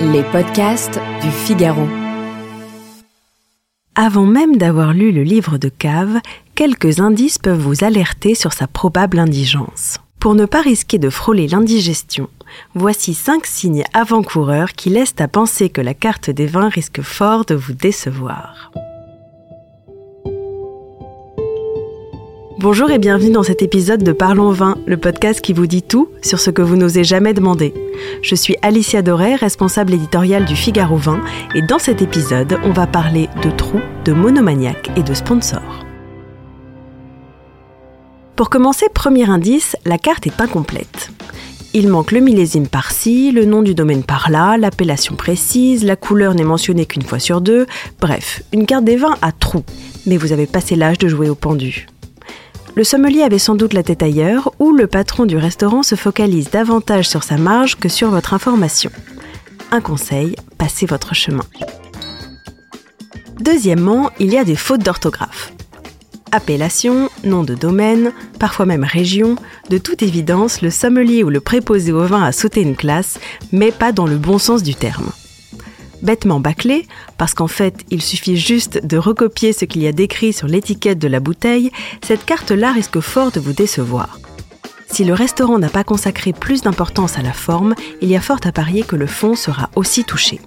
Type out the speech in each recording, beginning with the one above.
Les podcasts du Figaro. Avant même d'avoir lu le livre de Cave, quelques indices peuvent vous alerter sur sa probable indigence. Pour ne pas risquer de frôler l'indigestion, voici cinq signes avant-coureurs qui laissent à penser que la carte des vins risque fort de vous décevoir. Bonjour et bienvenue dans cet épisode de Parlons Vin, le podcast qui vous dit tout sur ce que vous n'osez jamais demander. Je suis Alicia Doré, responsable éditoriale du Figaro Vin, et dans cet épisode, on va parler de trous, de monomaniaques et de sponsors. Pour commencer, premier indice, la carte est incomplète. Il manque le millésime par-ci, le nom du domaine par-là, l'appellation précise, la couleur n'est mentionnée qu'une fois sur deux, bref, une carte des vins à trous. Mais vous avez passé l'âge de jouer au pendu. Le sommelier avait sans doute la tête ailleurs, ou le patron du restaurant se focalise davantage sur sa marge que sur votre information. Un conseil, passez votre chemin. Deuxièmement, il y a des fautes d'orthographe. Appellation, nom de domaine, parfois même région, de toute évidence, le sommelier ou le préposé au vin a sauté une classe, mais pas dans le bon sens du terme bêtement bâclé, parce qu'en fait il suffit juste de recopier ce qu'il y a décrit sur l'étiquette de la bouteille, cette carte-là risque fort de vous décevoir. Si le restaurant n'a pas consacré plus d'importance à la forme, il y a fort à parier que le fond sera aussi touché.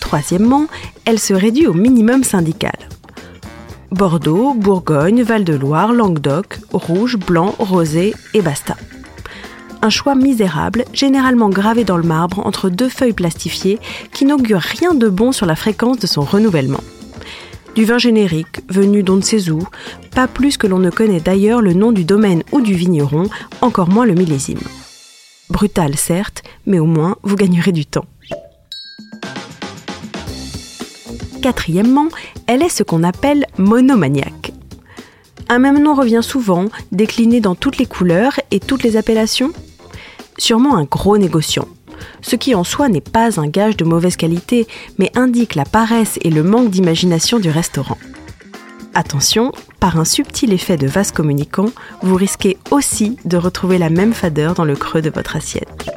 Troisièmement, elle se réduit au minimum syndical. Bordeaux, Bourgogne, Val-de-Loire, Languedoc, rouge, blanc, rosé et basta un choix misérable, généralement gravé dans le marbre entre deux feuilles plastifiées, qui n'augure rien de bon sur la fréquence de son renouvellement. Du vin générique, venu d'on ne sait où, pas plus que l'on ne connaît d'ailleurs le nom du domaine ou du vigneron, encore moins le millésime. Brutal certes, mais au moins vous gagnerez du temps. Quatrièmement, elle est ce qu'on appelle monomaniaque. Un même nom revient souvent, décliné dans toutes les couleurs et toutes les appellations sûrement un gros négociant. Ce qui en soi n'est pas un gage de mauvaise qualité, mais indique la paresse et le manque d'imagination du restaurant. Attention, par un subtil effet de vase communicant, vous risquez aussi de retrouver la même fadeur dans le creux de votre assiette.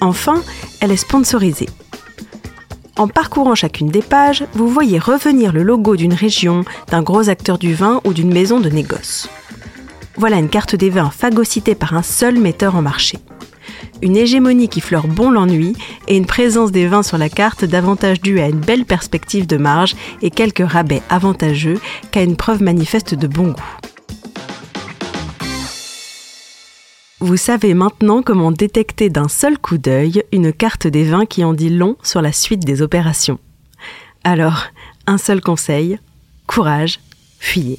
Enfin, elle est sponsorisée. En parcourant chacune des pages, vous voyez revenir le logo d'une région, d'un gros acteur du vin ou d'une maison de négoce. Voilà une carte des vins phagocytée par un seul metteur en marché. Une hégémonie qui fleure bon l'ennui et une présence des vins sur la carte davantage due à une belle perspective de marge et quelques rabais avantageux qu'à une preuve manifeste de bon goût. Vous savez maintenant comment détecter d'un seul coup d'œil une carte des vins qui en dit long sur la suite des opérations. Alors, un seul conseil, courage, fuyez.